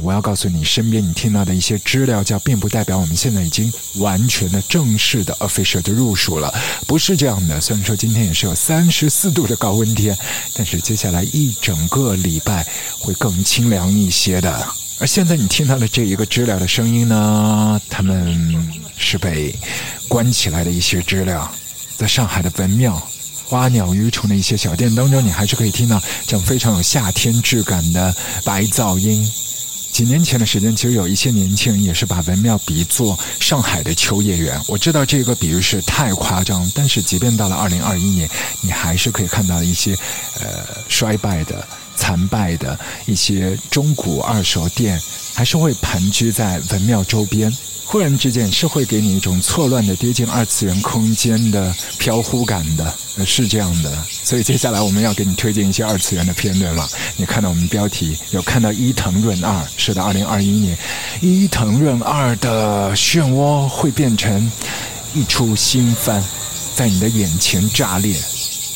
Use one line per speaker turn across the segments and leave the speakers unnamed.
我要告诉你，身边你听到的一些资料，叫并不代表我们现在已经完全的正式的 official 的入暑了，不是这样的。虽然说今天也是有三十四度的高温天，但是接下来一整个礼拜会更清凉一些的。而现在你听到的这一个知了的声音呢，他们是被关起来的一些知了，在上海的文庙、花鸟鱼虫的一些小店当中，你还是可以听到这样非常有夏天质感的白噪音。几年前的时间，其实有一些年轻人也是把文庙比作上海的秋叶原。我知道这个比喻是太夸张，但是即便到了二零二一年，你还是可以看到一些呃衰败的、残败的一些中古二手店，还是会盘踞在文庙周边。忽然之间是会给你一种错乱的跌进二次元空间的飘忽感的，是这样的。所以接下来我们要给你推荐一些二次元的片段了。你看到我们标题有看到伊藤润二，是的，二零二一年伊藤润二的漩涡会变成一出新番，在你的眼前炸裂。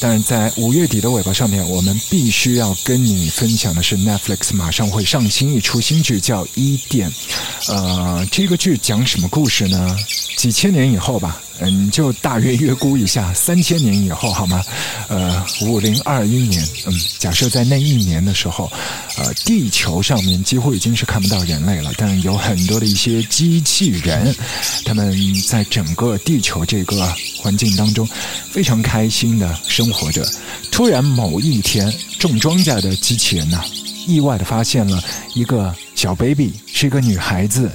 但在五月底的尾巴上面，我们必须要跟你分享的是，Netflix 马上会上新一出新剧，叫《伊甸》。呃，这个剧讲什么故事呢？几千年以后吧。嗯，就大约约估一下，三千年以后好吗？呃，五零二一年，嗯，假设在那一年的时候，呃，地球上面几乎已经是看不到人类了，但有很多的一些机器人，他们在整个地球这个环境当中非常开心的生活着。突然某一天，种庄稼的机器人呢，意外的发现了一个小 baby，是一个女孩子，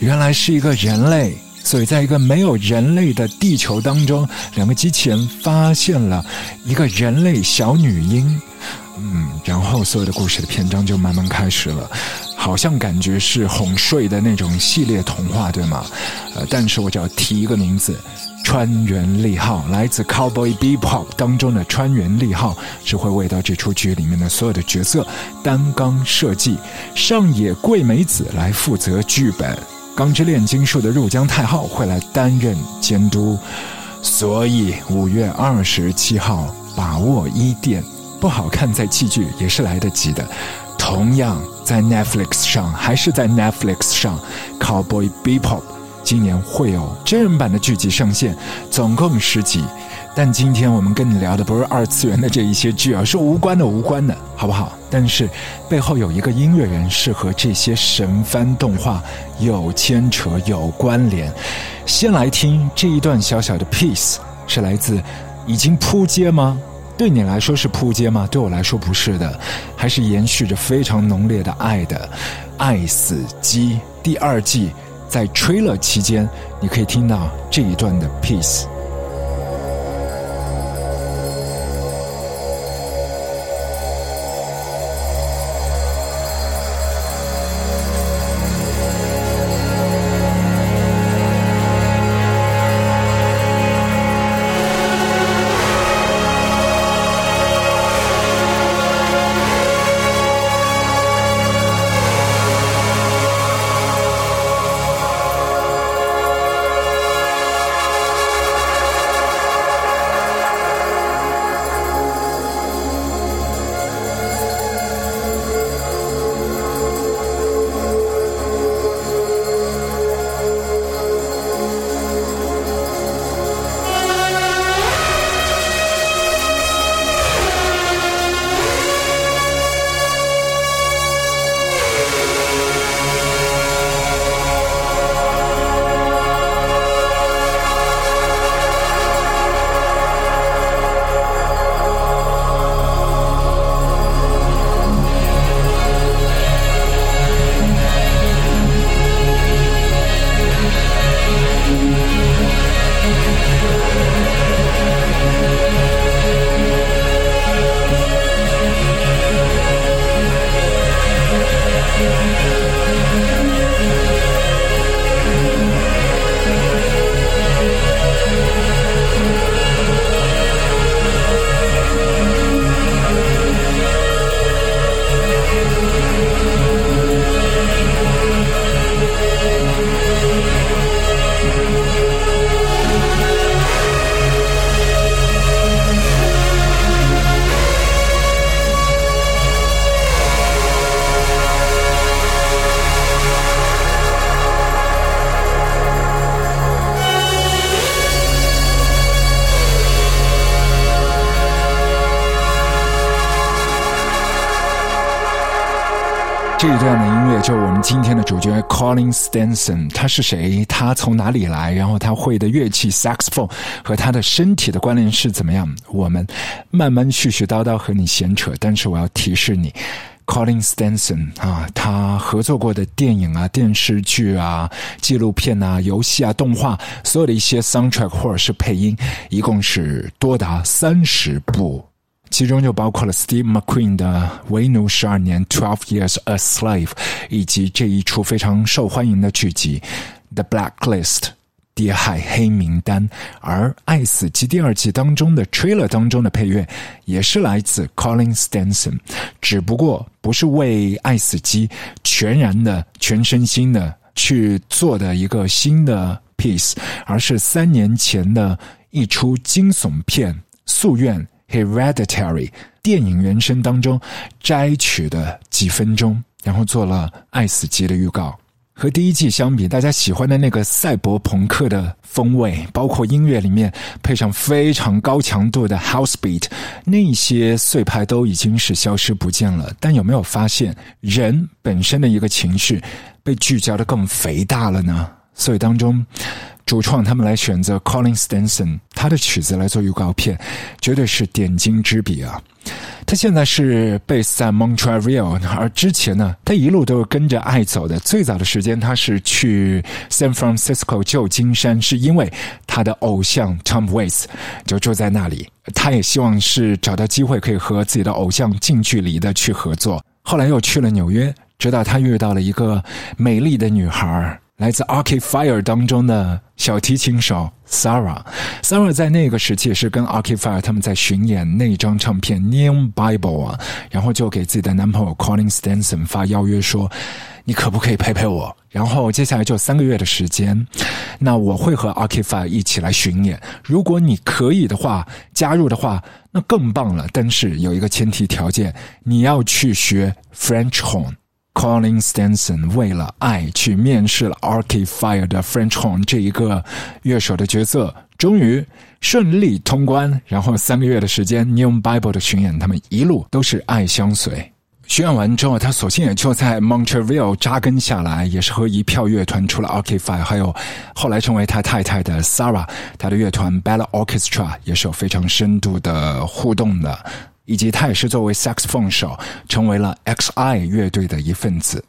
原来是一个人类。所以，在一个没有人类的地球当中，两个机器人发现了一个人类小女婴。嗯，然后所有的故事的篇章就慢慢开始了，好像感觉是哄睡的那种系列童话，对吗？呃，但是我只要提一个名字，川原利号，来自《Cowboy Bebop》当中的川原利号，是会为到这出剧里面的所有的角色担纲设计，上野桂美子来负责剧本。钢之炼金术的入江太昊会来担任监督，所以五月二十七号把握一店不好看在弃剧也是来得及的。同样在 Netflix 上还是在 Netflix 上，Cowboy Bebop 今年会有真人版的剧集上线，总共十集。但今天我们跟你聊的不是二次元的这一些剧啊，是无关的无关的，好不好？但是背后有一个音乐人是和这些神番动画有牵扯、有关联。先来听这一段小小的 piece，是来自已经扑街吗？对你来说是扑街吗？对我来说不是的，还是延续着非常浓烈的爱的《爱死机》第二季，在吹了期间，你可以听到这一段的 piece。Colin Stenson，他是谁？他从哪里来？然后他会的乐器 saxophone 和他的身体的关联是怎么样？我们慢慢絮絮叨叨和你闲扯，但是我要提示你，Colin Stenson 啊，他合作过的电影啊、电视剧啊、纪录片啊、游戏啊、动画，所有的一些 soundtrack 或者是配音，一共是多达三十部。其中就包括了 Steve McQueen 的《为奴十二年》（Twelve Years a Slave），以及这一出非常受欢迎的剧集《The Blacklist》（谍海黑名单）。而《爱死机》第二季当中的 trailer 当中的配乐也是来自 Colin Stenson，只不过不是为《爱死机》全然的、全身心的去做的一个新的 piece，而是三年前的一出惊悚片《夙愿》。Hereditary 电影原声当中摘取的几分钟，然后做了《爱死机》的预告。和第一季相比，大家喜欢的那个赛博朋克的风味，包括音乐里面配上非常高强度的 House Beat，那些碎拍都已经是消失不见了。但有没有发现，人本身的一个情绪被聚焦的更肥大了呢？所以当中。主创他们来选择 Colin Stenson 他的曲子来做预告片，绝对是点睛之笔啊！他现在是 base 在 Montreal，而之前呢，他一路都是跟着爱走的。最早的时间，他是去 San Francisco 旧金山，是因为他的偶像 Tom Waits 就住在那里，他也希望是找到机会可以和自己的偶像近距离的去合作。后来又去了纽约，直到他遇到了一个美丽的女孩来自 Arcade Fire 当中的小提琴手 Sarah，Sarah 在那个时期也是跟 Arcade Fire 他们在巡演那张唱片 Neon Bible 啊，然后就给自己的男朋友 Colin Stenson 发邀约说：“你可不可以陪陪我？”然后接下来就三个月的时间，那我会和 Arcade Fire 一起来巡演。如果你可以的话，加入的话，那更棒了。但是有一个前提条件，你要去学 French horn。Colin Stenson 为了爱去面试了 Arcade Fire 的 French Horn 这一个乐手的角色，终于顺利通关。然后三个月的时间，New Bible 的巡演，他们一路都是爱相随。巡演完之后，他索性也就在 Montreal 扎根下来，也是和一票乐团，除了 Arcade Fire，还有后来成为他太太的 Sarah，他的乐团 Bella Orchestra 也是有非常深度的互动的。以及他也是作为 saxophone 手，成为了 X.I 乐队的一份子。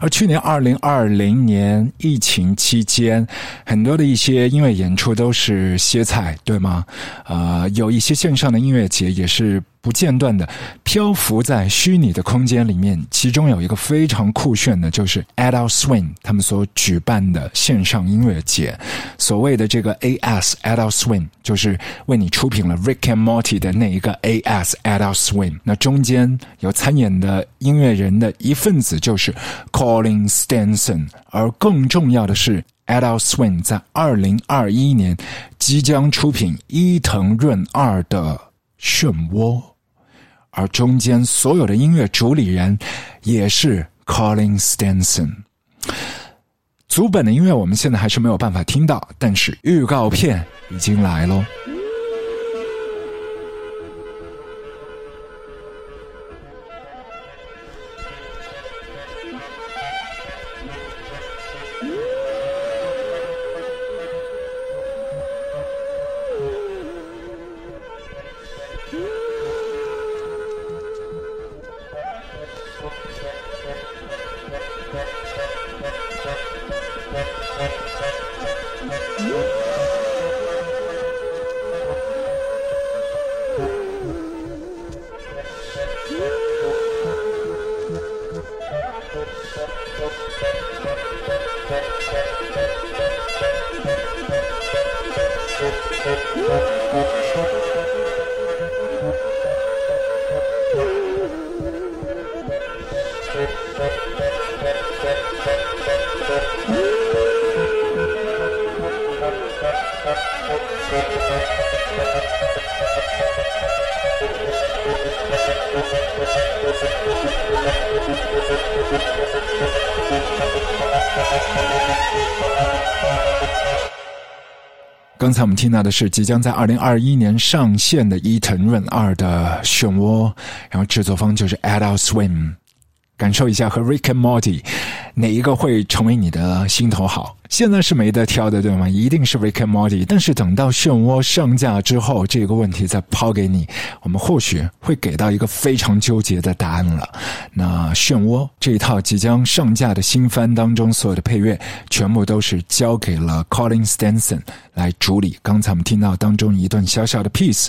而去年二零二零年疫情期间，很多的一些音乐演出都是歇菜，对吗？呃，有一些线上的音乐节也是。不间断的漂浮在虚拟的空间里面，其中有一个非常酷炫的，就是 Adult Swim 他们所举办的线上音乐节。所谓的这个 AS Adult Swim，就是为你出品了 Rick and Morty 的那一个 AS Adult Swim。那中间有参演的音乐人的一份子就是 Collin Stenson 而更重要的是 Adult Swim 在二零二一年即将出品伊藤润二的漩涡。而中间所有的音乐主理人也是 Colin Stenson。足本的音乐我们现在还是没有办法听到，但是预告片已经来喽。听到的是即将在二零二一年上线的伊藤润二的漩涡，然后制作方就是 Adult Swim。感受一下和 Rick and Morty 哪一个会成为你的心头好？现在是没得挑的，对吗？一定是 Rick and Morty。但是等到漩涡上架之后，这个问题再抛给你，我们或许会给到一个非常纠结的答案了。那漩涡这一套即将上架的新番当中，所有的配乐全部都是交给了 Colin Stenson 来主理。刚才我们听到当中一段小小的 piece，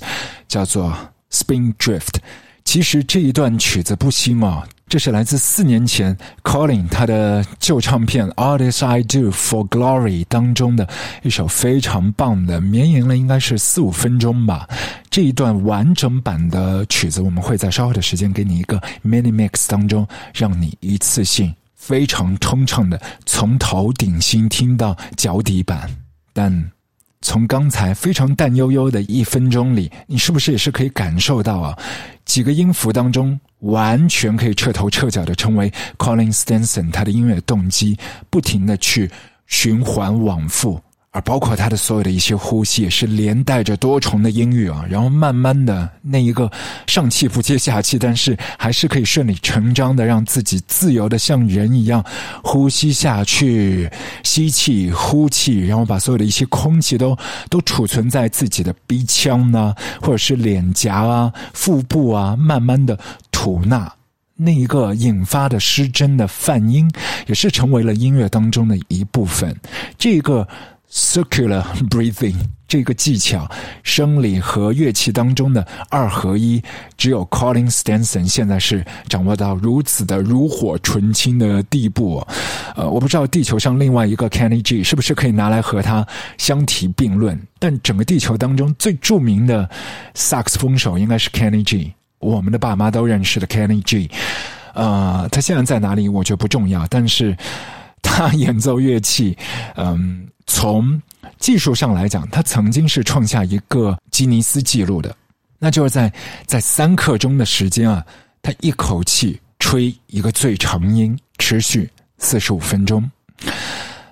叫做 Spin Drift。其实这一段曲子不新嘛，这是来自四年前 Colin 他的旧唱片《All This I Do for Glory》当中的一首非常棒的，绵延了应该是四五分钟吧。这一段完整版的曲子，我们会在稍后的时间给你一个 mini mix 当中，让你一次性非常通畅的从头顶心听到脚底板。但从刚才非常淡悠悠的一分钟里，你是不是也是可以感受到啊？几个音符当中，完全可以彻头彻脚的成为 Colin Stenson 他的音乐动机，不停的去循环往复。而包括他的所有的一些呼吸，也是连带着多重的音域啊，然后慢慢的那一个上气不接下气，但是还是可以顺理成章的让自己自由的像人一样呼吸下去，吸气呼气，然后把所有的一些空气都都储存在自己的鼻腔呢，或者是脸颊啊、腹部啊，慢慢的吐纳那一个引发的失真的泛音，也是成为了音乐当中的一部分。这个。Circular breathing 这个技巧，生理和乐器当中的二合一，只有 Colin Stenson 现在是掌握到如此的炉火纯青的地步。呃，我不知道地球上另外一个 Kenny G 是不是可以拿来和他相提并论。但整个地球当中最著名的萨克斯风手应该是 Kenny G，我们的爸妈都认识的 Kenny G。呃，他现在在哪里，我觉得不重要，但是他演奏乐器，嗯。从技术上来讲，他曾经是创下一个吉尼斯纪录的，那就是在在三刻钟的时间啊，他一口气吹一个最长音，持续四十五分钟。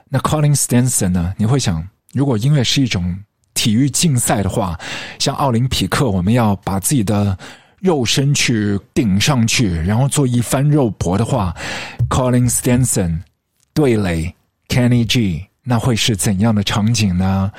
那 Colin Stenson 呢？你会想，如果音乐是一种体育竞赛的话，像奥林匹克，我们要把自己的肉身去顶上去，然后做一番肉搏的话，Colin Stenson 对垒 Kenny G。那会是怎样的场景呢？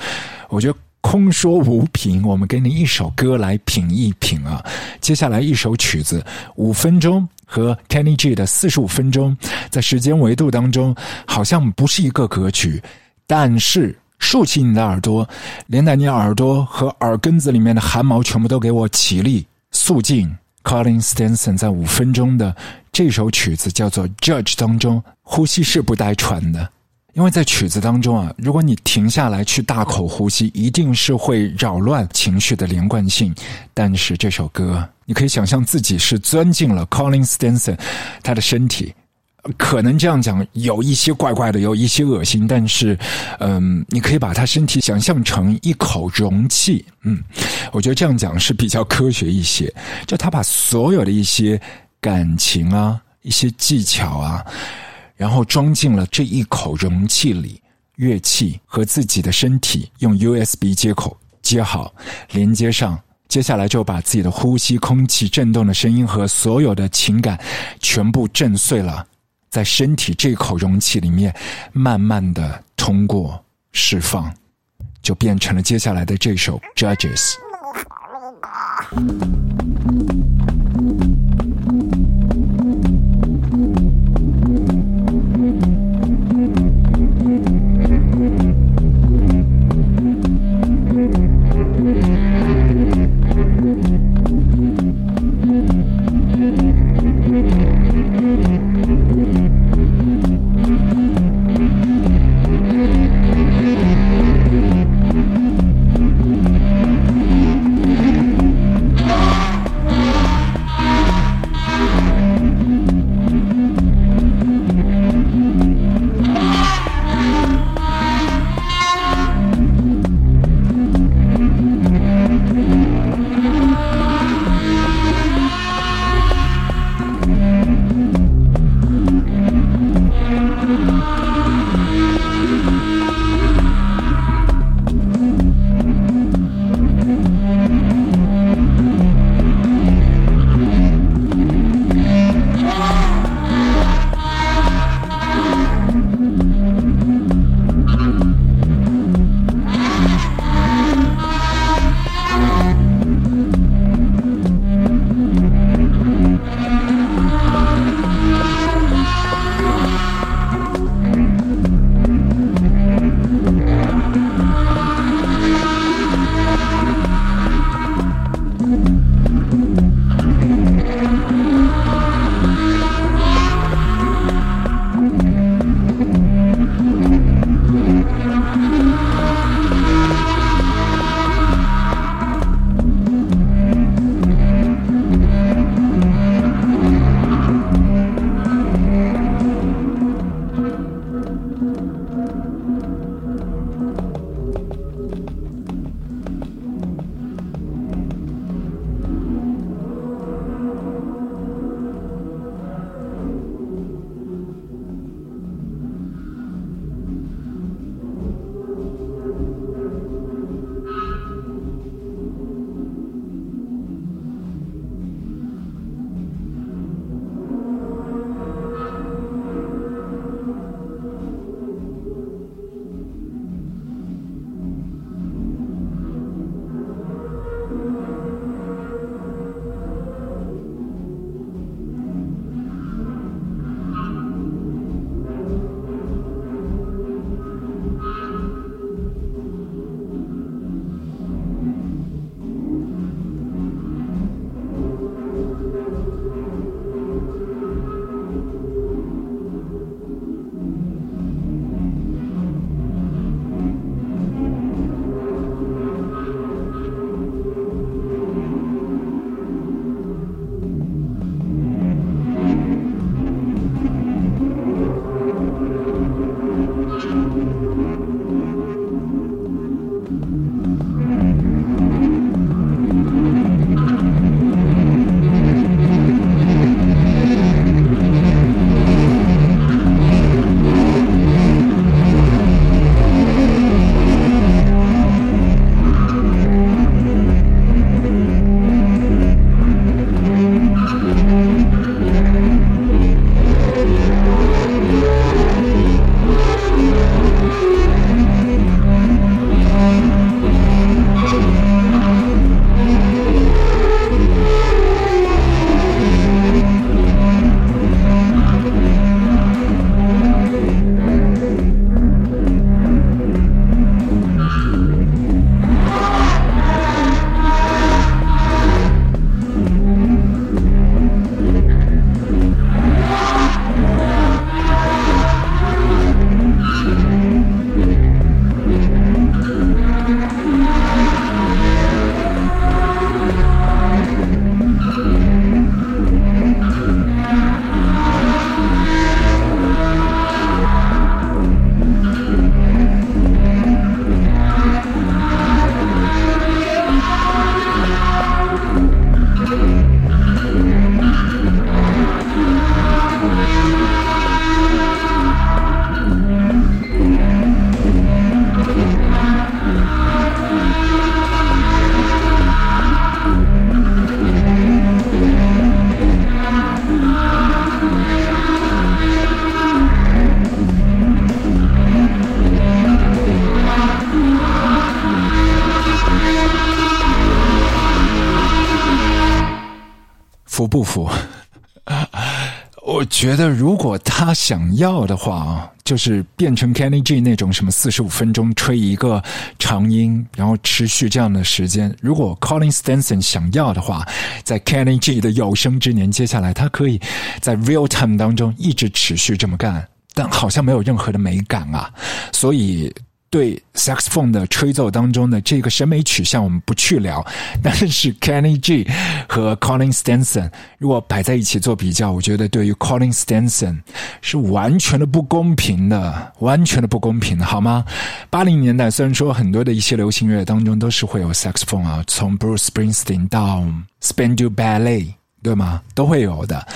我觉得空说无凭，我们给你一首歌来品一品啊。接下来一首曲子，五分钟和 Kenny G 的四十五分钟，在时间维度当中好像不是一个歌曲，但是竖起你的耳朵，连带你耳朵和耳根子里面的汗毛全部都给我起立，肃静。Colin Stenson 在五分钟的这首曲子叫做《Judge》当中，呼吸是不带喘的。因为在曲子当中啊，如果你停下来去大口呼吸，一定是会扰乱情绪的连贯性。但是这首歌，你可以想象自己是钻进了 Colin Stenson 他的身体，可能这样讲有一些怪怪的，有一些恶心。但是，嗯，你可以把他身体想象成一口容器。嗯，我觉得这样讲是比较科学一些。就他把所有的一些感情啊，一些技巧啊。然后装进了这一口容器里，乐器和自己的身体用 USB 接口接好，连接上。接下来就把自己的呼吸、空气震动的声音和所有的情感全部震碎了，在身体这口容器里面，慢慢的通过释放，就变成了接下来的这首 Judges。不服。我觉得，如果他想要的话，就是变成 Kenny G 那种什么四十五分钟吹一个长音，然后持续这样的时间。如果 Colin Stenson 想要的话，在 Kenny G 的有生之年，接下来他可以在 Real Time 当中一直持续这么干，但好像没有任何的美感啊，所以。对 saxophone 的吹奏当中的这个审美取向，我们不去聊。但是 Kenny G 和 Colin Stenson 如果摆在一起做比较，我觉得对于 Colin Stenson 是完全的不公平的，完全的不公平的，好吗？八零年代虽然说很多的一些流行乐当中都是会有 saxophone 啊，从 Bruce Springsteen 到 Spandau Ballet，对吗？都会有的。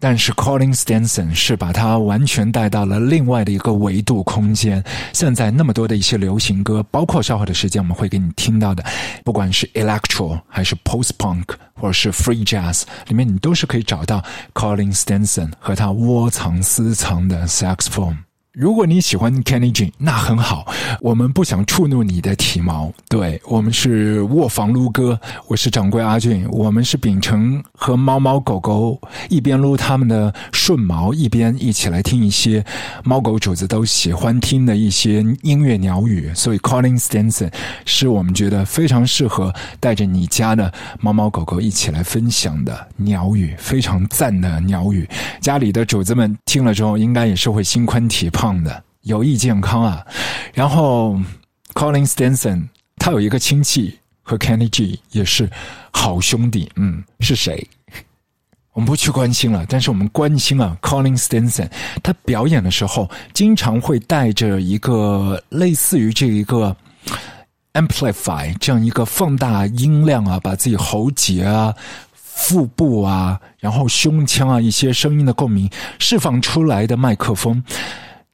但是 Colin Stenson 是把它完全带到了另外的一个维度空间。现在那么多的一些流行歌，包括稍后的时间我们会给你听到的，不管是 Electro 还是 Post Punk 或者是 Free Jazz，里面你都是可以找到 Colin Stenson 和他窝藏私藏的 Saxophone。如果你喜欢 Kenny G，那很好。我们不想触怒你的体毛，对我们是卧房撸哥，我是掌柜阿俊，我们是秉承和猫猫狗狗一边撸他们的顺毛，一边一起来听一些猫狗主子都喜欢听的一些音乐鸟语。所以 Colin Stenson 是我们觉得非常适合带着你家的猫猫狗狗一起来分享的鸟语，非常赞的鸟语。家里的主子们听了之后，应该也是会心宽体胖。的有益健康啊，然后 Colin Stenson 他有一个亲戚和 Kenny G 也是好兄弟，嗯，是谁？我们不去关心了，但是我们关心啊，Colin Stenson 他表演的时候经常会带着一个类似于这一个 amplify 这样一个放大音量啊，把自己喉结啊、腹部啊，然后胸腔啊一些声音的共鸣释放出来的麦克风。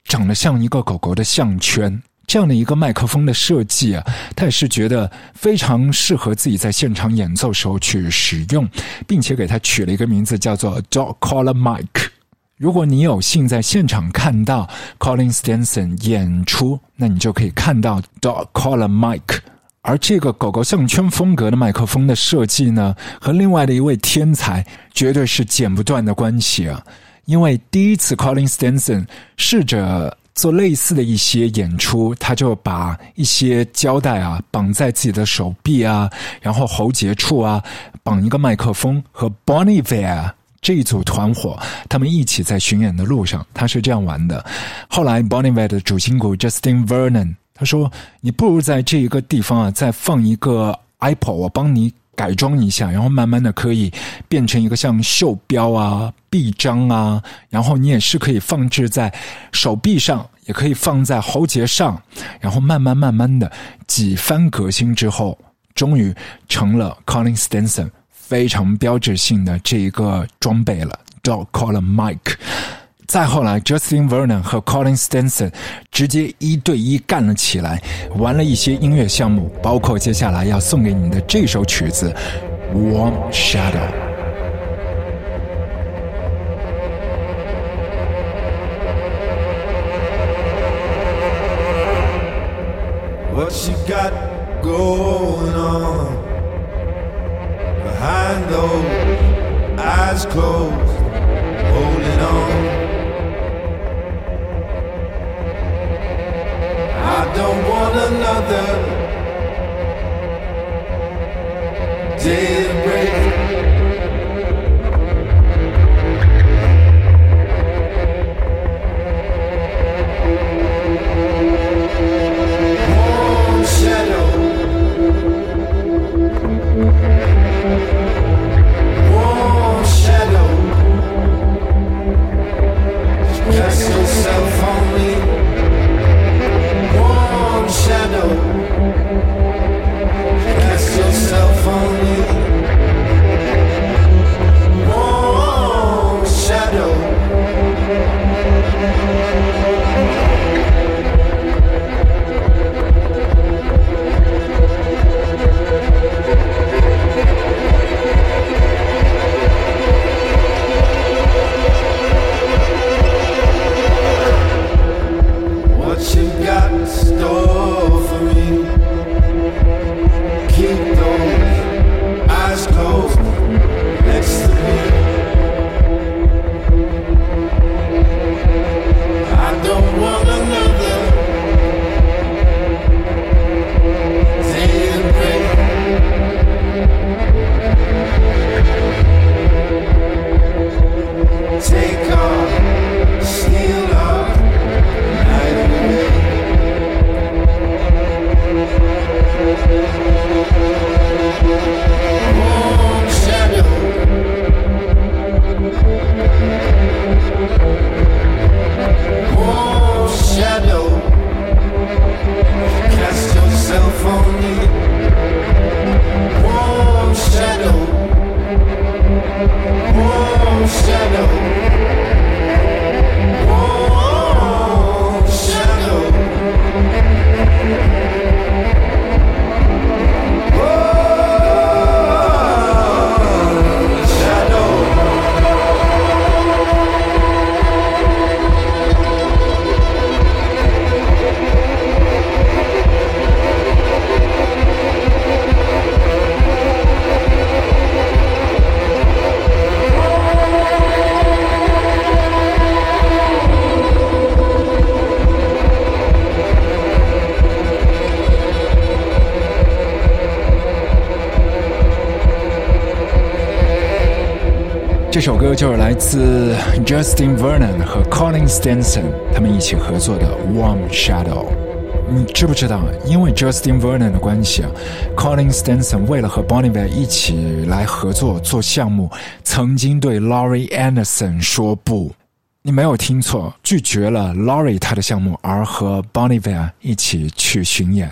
长得像一个狗狗的项圈，这样的一个麦克风的设计啊，他也是觉得非常适合自己在现场演奏时候去使用，并且给他取了一个名字叫做 Dog Collar Mic。如果你有幸在现场看到 Colin Stenson 演出，那你就可以看到 Dog Collar Mic。而这个狗狗项圈风格的麦克风的设计呢，和另外的一位天才绝对是剪不断的关系啊。因为第一次 Colin Stenson 试着做类似的一些演出，他就把一些胶带啊绑在自己的手臂啊，然后喉结处啊绑一个麦克风，和 Bonnievere 这一组团伙他们一起在巡演的路上，他是这样玩的。后来 Bonnievere 的主心骨 Justin Vernon 他说：“你不如在这一个地方啊再放一个 iPod，我帮你。”改装一下，然后慢慢的可以变成一个像袖标啊、臂章啊，然后你也是可以放置在手臂上，也可以放在喉结上，然后慢慢慢慢的几番革新之后，终于成了 Colin Stenson 非常标志性的这一个装备了，叫 Colin Mike。再后来，Justin Vernon 和 Colin Stenson 直接一对一干了起来，玩了一些音乐项目，包括接下来要送给你的这首曲子《Warm Shadow》。What you got going on behind those eyes closed, holding on? Don't want another. Day shadow. 歌就是来自 Justin Vernon 和 Colin Stenson 他们一起合作的《Warm Shadow》。你知不知道？因为 Justin Vernon 的关系啊，Colin Stenson 为了和 Bonivier 一起来合作做项目，曾经对 Laurie Anderson 说不。你没有听错，拒绝了 Laurie 他的项目，而和 Bonivier 一起去巡演。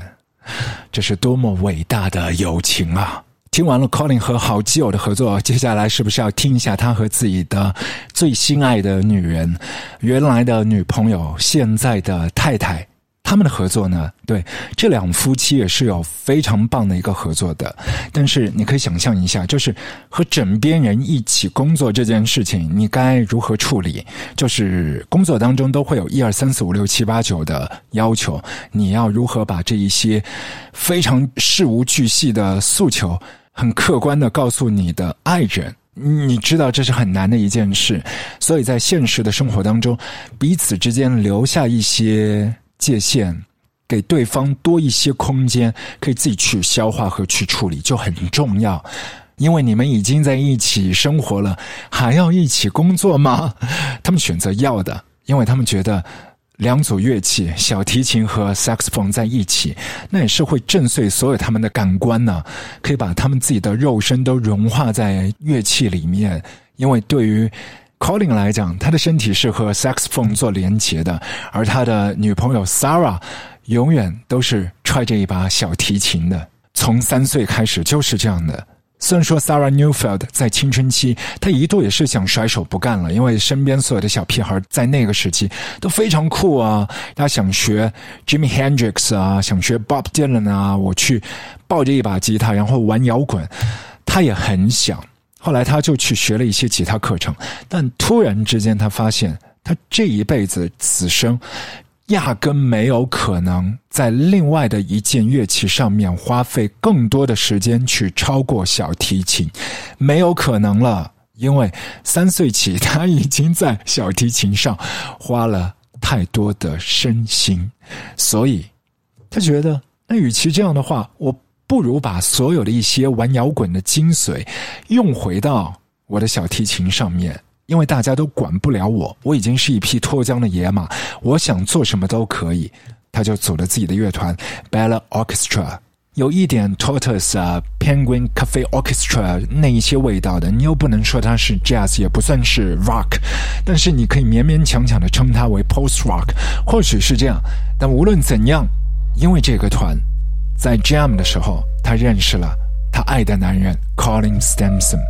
这是多么伟大的友情啊！听完了 Colin 和好基友的合作，接下来是不是要听一下他和自己的最心爱的女人、原来的女朋友、现在的太太他们的合作呢？对，这两夫妻也是有非常棒的一个合作的。但是你可以想象一下，就是和枕边人一起工作这件事情，你该如何处理？就是工作当中都会有一二三四五六七八九的要求，你要如何把这一些非常事无巨细的诉求？很客观的告诉你的爱人，你知道这是很难的一件事，所以在现实的生活当中，彼此之间留下一些界限，给对方多一些空间，可以自己去消化和去处理，就很重要。因为你们已经在一起生活了，还要一起工作吗？他们选择要的，因为他们觉得。两组乐器，小提琴和 saxophone 在一起，那也是会震碎所有他们的感官呢。可以把他们自己的肉身都融化在乐器里面。因为对于 Colin 来讲，他的身体是和 saxophone 做连接的，而他的女朋友 Sarah 永远都是揣着一把小提琴的。从三岁开始就是这样的。虽然说 Sarah Newfeld 在青春期，她一度也是想甩手不干了，因为身边所有的小屁孩在那个时期都非常酷啊，她想学 Jimmy Hendrix 啊，想学 Bob Dylan 啊，我去抱着一把吉他然后玩摇滚，她也很想。后来她就去学了一些吉他课程，但突然之间她发现，她这一辈子此生。压根没有可能在另外的一件乐器上面花费更多的时间去超过小提琴，没有可能了。因为三岁起他已经在小提琴上花了太多的身心，所以他觉得，那与其这样的话，我不如把所有的一些玩摇滚的精髓用回到我的小提琴上面。因为大家都管不了我，我已经是一匹脱缰的野马，我想做什么都可以。他就组了自己的乐团 Bella Orchestra，有一点 Tortoise 啊 Penguin Cafe Orchestra 那一些味道的。你又不能说它是 Jazz，也不算是 Rock，但是你可以勉勉强强的称它为 Post Rock，或许是这样。但无论怎样，因为这个团在 Jam 的时候，他认识了他爱的男人 Colin Stamson。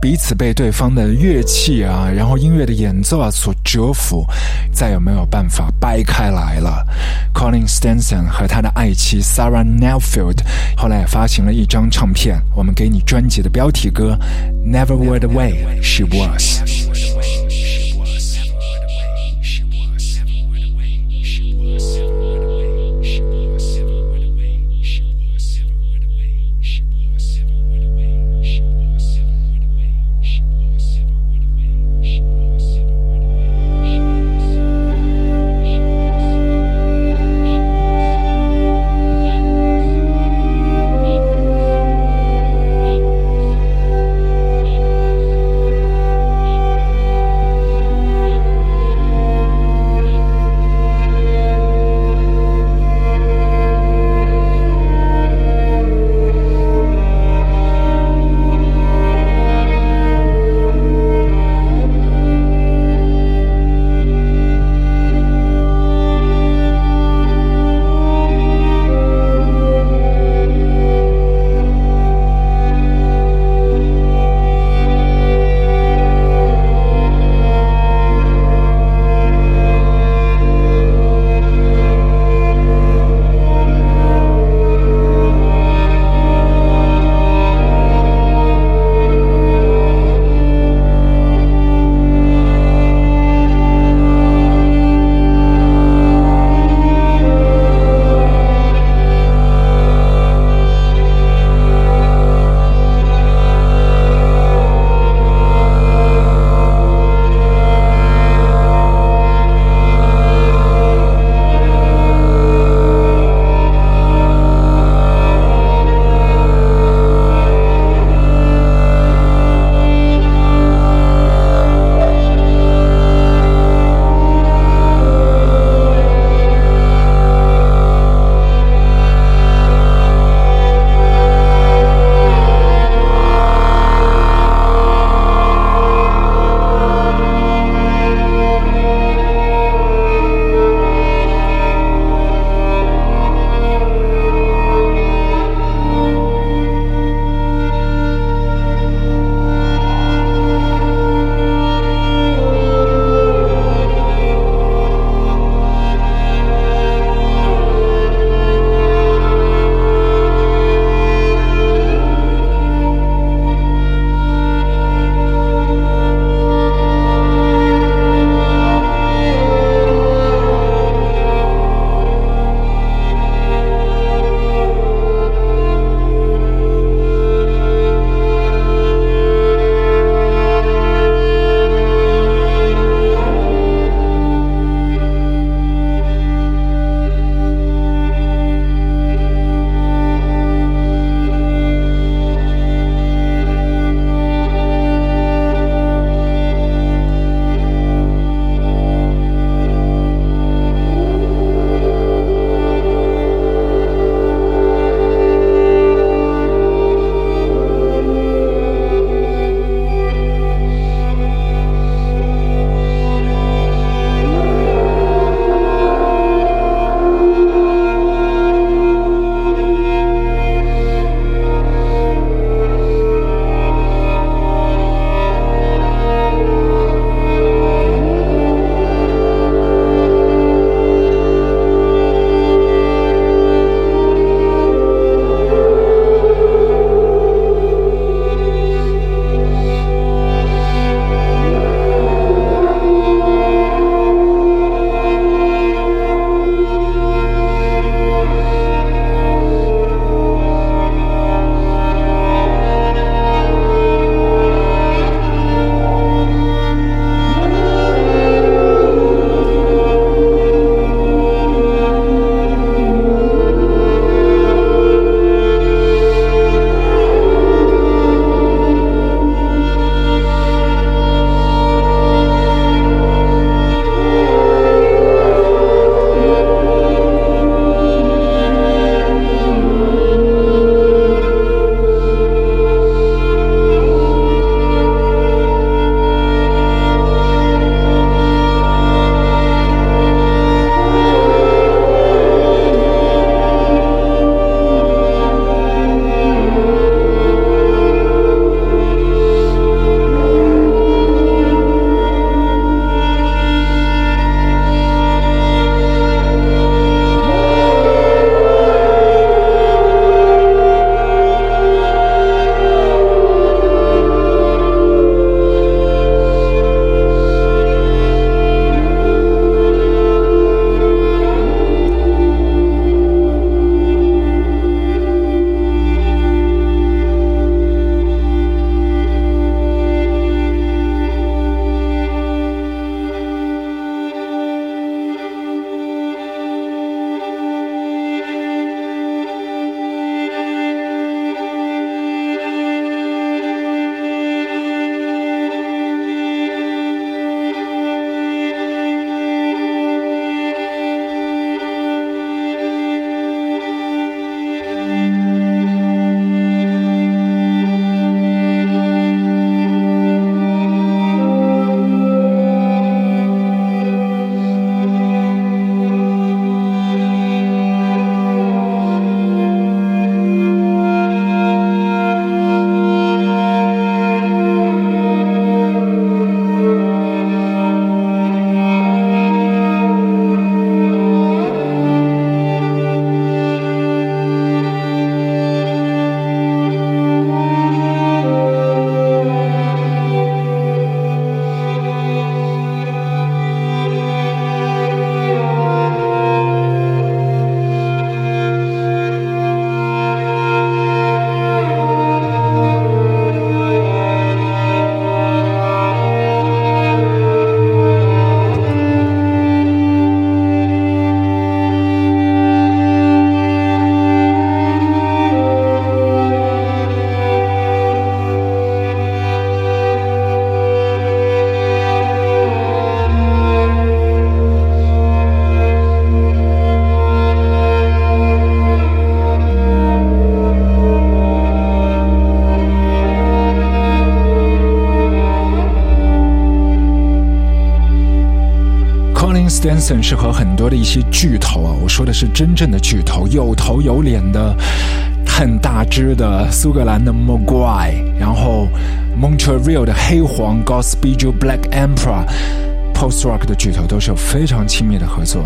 彼此被对方的乐器啊，然后音乐的演奏啊所折服，再也没有办法掰开来了。Colin Stenson 和他的爱妻 Sarah Nelfield 后来也发行了一张唱片，我们给你专辑的标题歌《Never Were the Way She Was》。Stenson 是和很多的一些巨头啊，我说的是真正的巨头，有头有脸的，很大只的苏格兰的 Mogwai，然后 Montreal 的黑黄 Gospel Black Emperor Post Rock 的巨头都是有非常亲密的合作。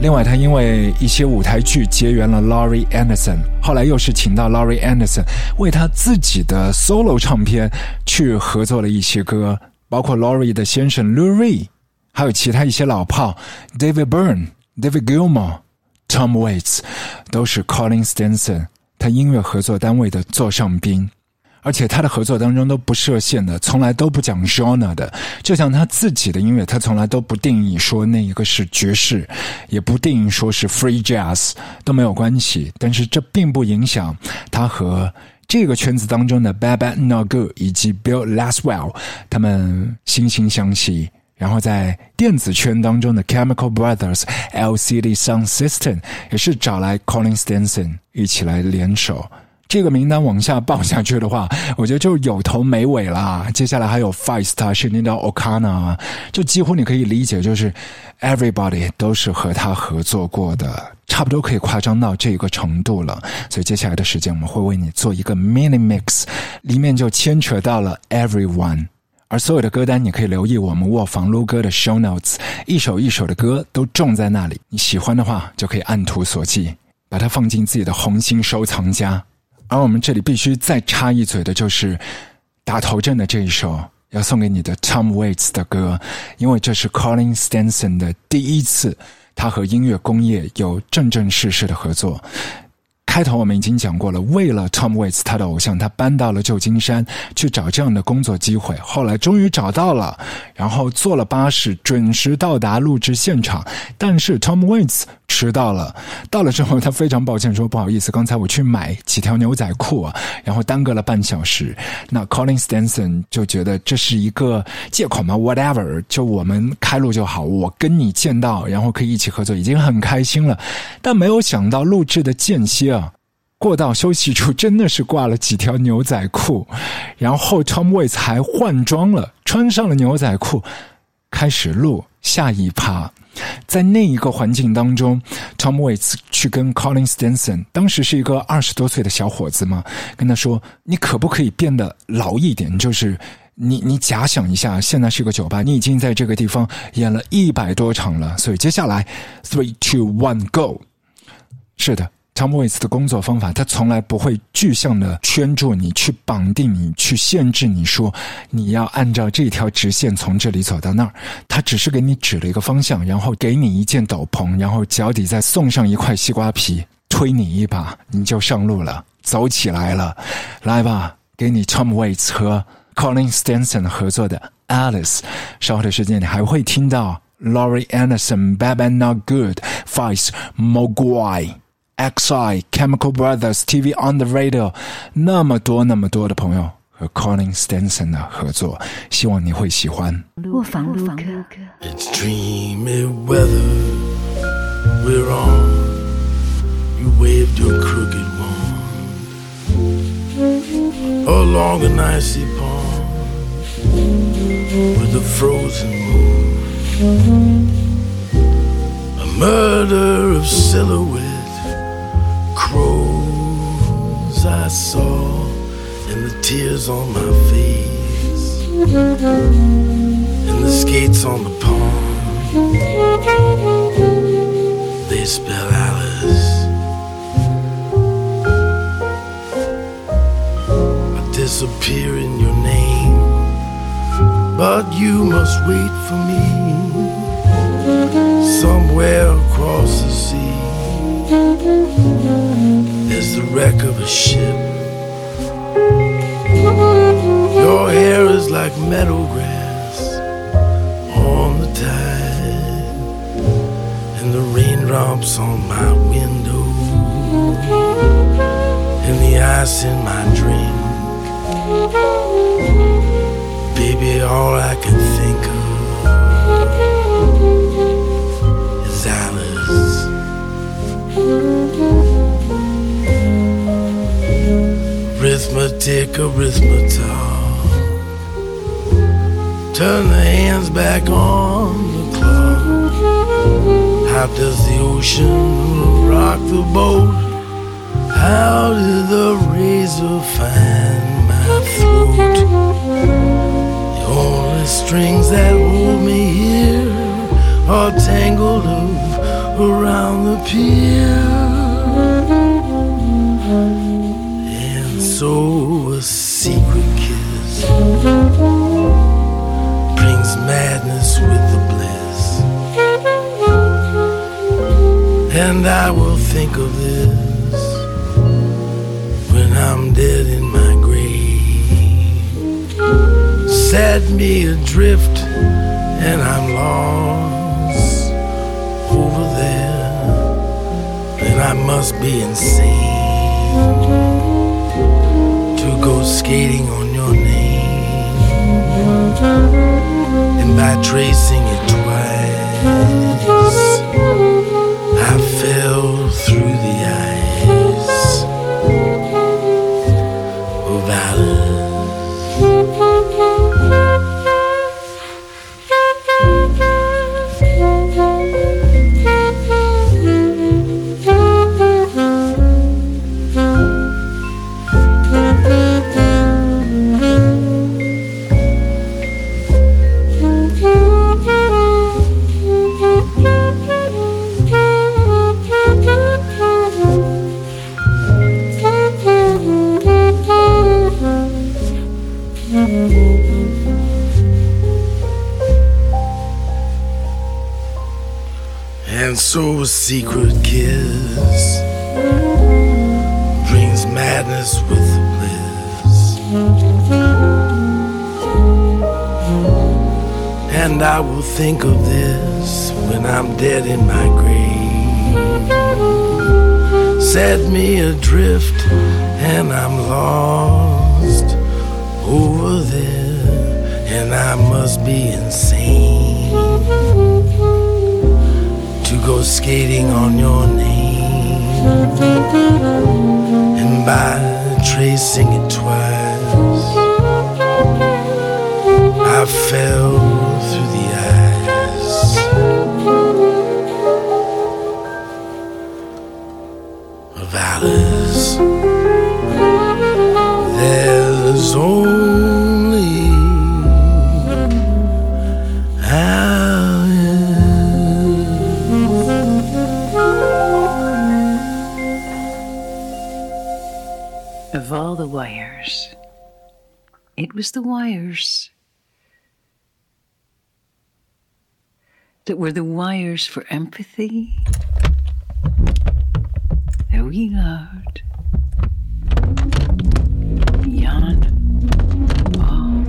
另外，他因为一些舞台剧结缘了 Laurie Anderson，后来又是请到 Laurie Anderson 为他自己的 solo 唱片去合作了一些歌，包括 Laurie 的先生 Laurie，还有其他一些老炮 David Byrne、David Gilmour、Tom Waits，都是 Colin Stenson 他音乐合作单位的座上宾。而且他的合作当中都不设限的，从来都不讲 genre 的，就像他自己的音乐，他从来都不定义说那一个是爵士，也不定义说是 free jazz 都没有关系。但是这并不影响他和这个圈子当中的 Bad Bad No Good 以及 Bill Laswell 他们惺惺相惜。然后在电子圈当中的 Chemical Brothers LCD Sound System 也是找来 Colin Stenson 一起来联手。这个名单往下报下去的话，我觉得就有头没尾啦。接下来还有 Feist 是那 o k a n a 就几乎你可以理解，就是 Everybody 都是和他合作过的，差不多可以夸张到这个程度了。所以接下来的时间，我们会为你做一个 Mini Mix，里面就牵扯到了 Everyone，而所有的歌单你可以留意我们卧房撸歌的 Show Notes，一首一首的歌都种在那里，你喜欢的话就可以按图索骥，把它放进自己的红心收藏夹。而我们这里必须再插一嘴的，就是打头阵的这一首要送给你的 Tom Waits 的歌，因为这是 Colin Stenson 的第一次，他和音乐工业有正正式式的合作。开头我们已经讲过了，为了 Tom Waits 他的偶像，他搬到了旧金山去找这样的工作机会。后来终于找到了，然后坐了巴士，准时到达录制现场。但是 Tom Waits 迟到了，到了之后他非常抱歉说：“不好意思，刚才我去买几条牛仔裤啊，然后耽搁了半小时。”那 Colin Stenson 就觉得这是一个借口嘛，whatever，就我们开录就好，我跟你见到，然后可以一起合作，已经很开心了。但没有想到录制的间歇啊。过道休息处真的是挂了几条牛仔裤，然后 Tom Waits 还换装了，穿上了牛仔裤，开始录下一趴。在那一个环境当中，Tom Waits 去跟 Colin Stenson，当时是一个二十多岁的小伙子嘛，跟他说：“你可不可以变得老一点？就是你，你假想一下，现在是个酒吧，你已经在这个地方演了一百多场了，所以接下来 three two one go，是的。” Tom Waits 的工作方法，他从来不会具象的圈住你，去绑定你，去限制你说你要按照这条直线从这里走到那儿。他只是给你指了一个方向，然后给你一件斗篷，然后脚底再送上一块西瓜皮，推你一把，你就上路了，走起来了。来吧，给你 Tom Waits 和 Colin Stenson 合作的 Alice。稍后的时间，你还会听到 Laurie Anderson、Bad and Not Good、Feist、Mogwai。XI Chemical Brothers TV on the Radio，那么多那么多的朋友和 Colin Stenson 的合作，希望你会喜欢。卧房录歌。It's dreamy weather we're on. You waved your crooked wand along an icy pond with a frozen moon. A murder of silhouettes crows I saw and the tears on my face and the skates on the pond. They spell Alice. I disappear in your name but you must wait for me somewhere across the sea there's the wreck of a ship. Your hair is like meadow grass on the tide, and the raindrops on my window, and the ice in my drink. Baby, all I can think of is Alice. Arithmetic. Turn the hands back on the clock.
How does the ocean rock the boat? How did the razor find my throat? The only strings that hold me here are tangled up around the pier. So a secret kiss brings madness with the bliss. And I will think of this when I'm dead in my grave. Set me adrift and I'm lost over there. And I must be insane skating on your name. And by tracing it twice, so a secret kiss brings madness with bliss. And I will think of this when I'm dead in my grave. Set me adrift and I'm lost over there. And I must be insane go skating on your name. And by tracing it twice, I fell through the ice of Alice. There's only
was the wires. That were the wires for empathy. That we loved beyond all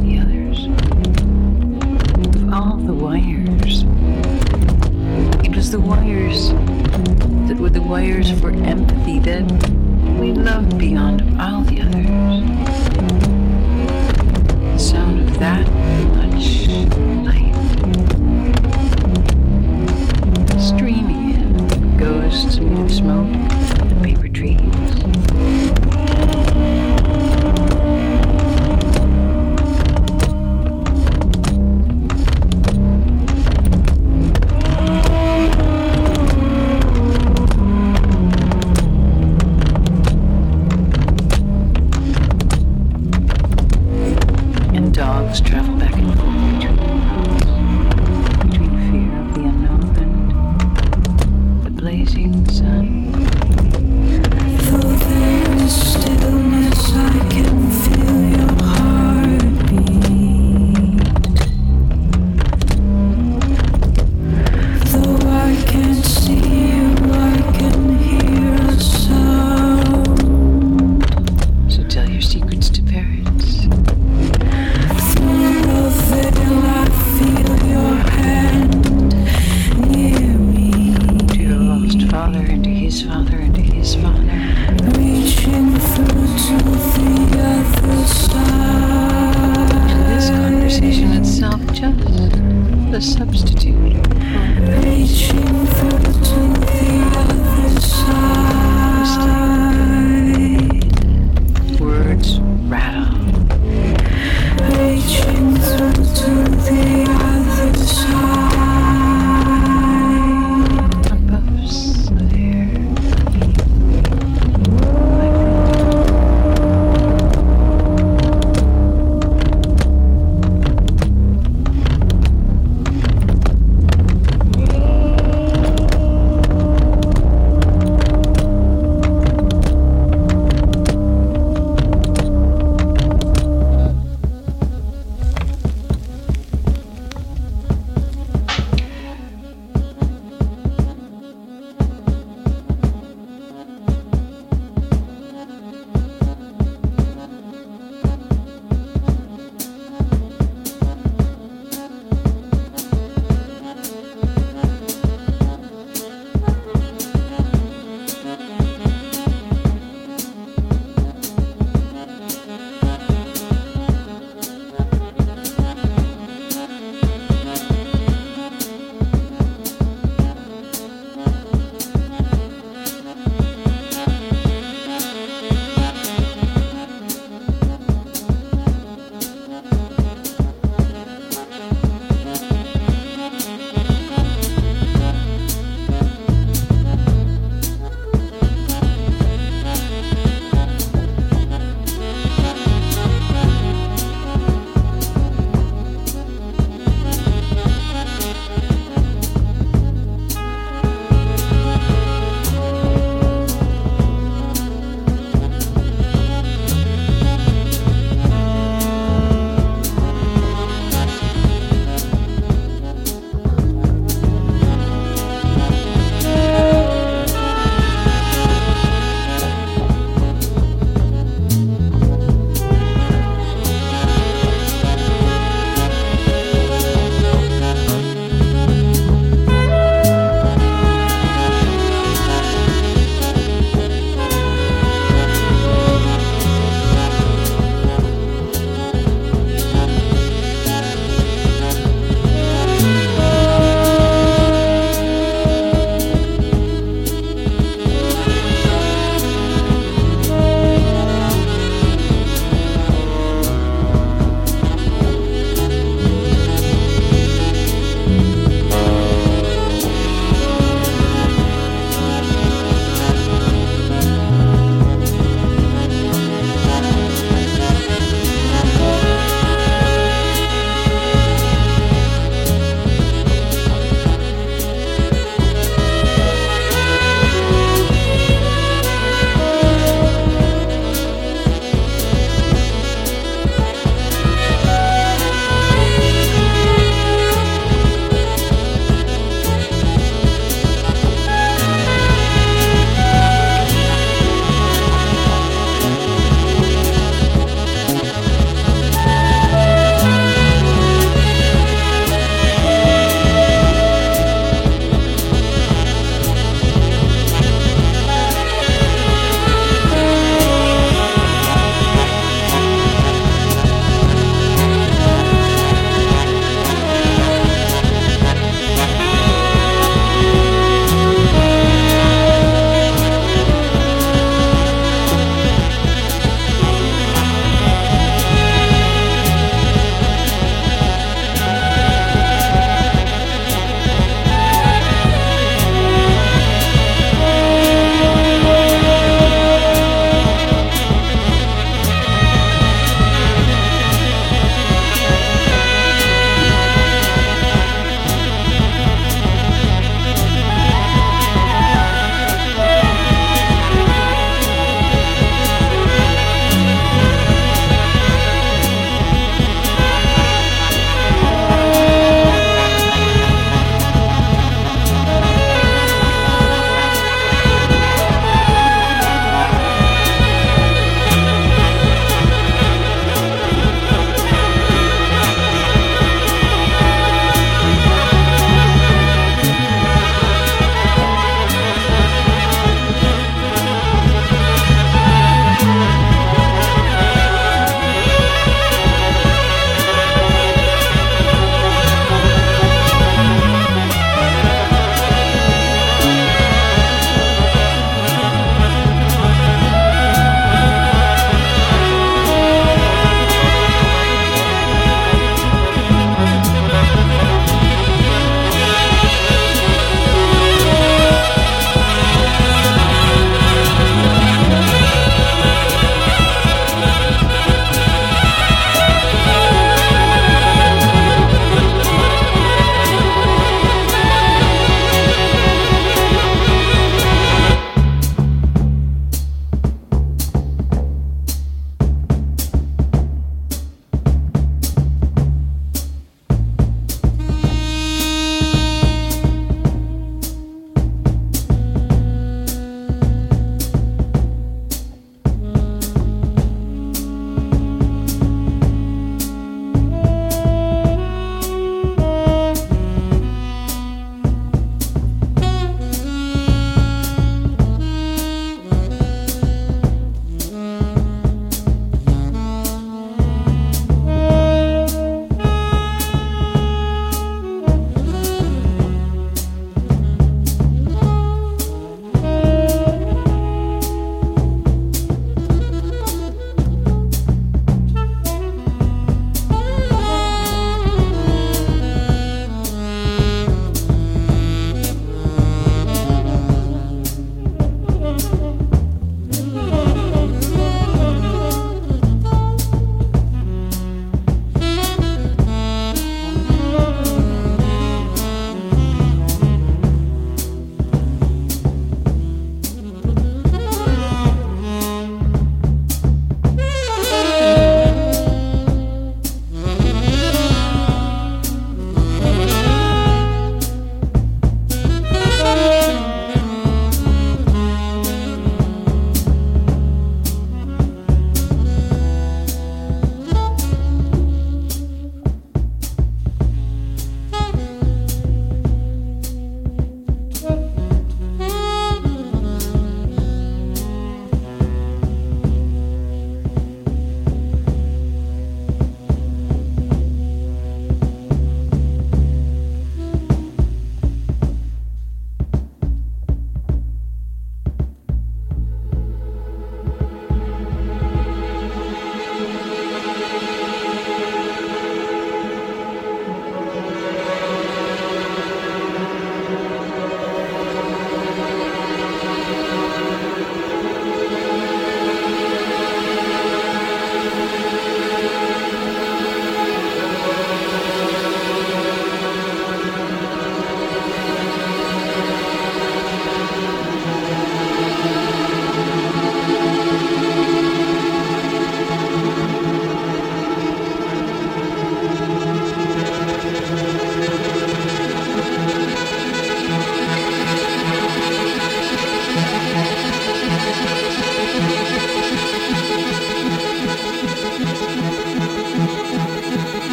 the others. All the wires, it was the wires that were the wires for empathy that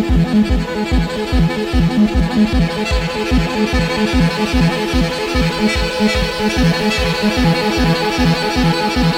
Thank you.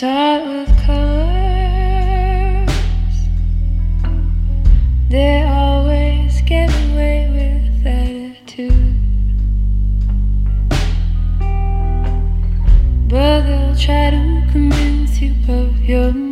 start with colors. They always get away with attitude. But they'll try to convince you of your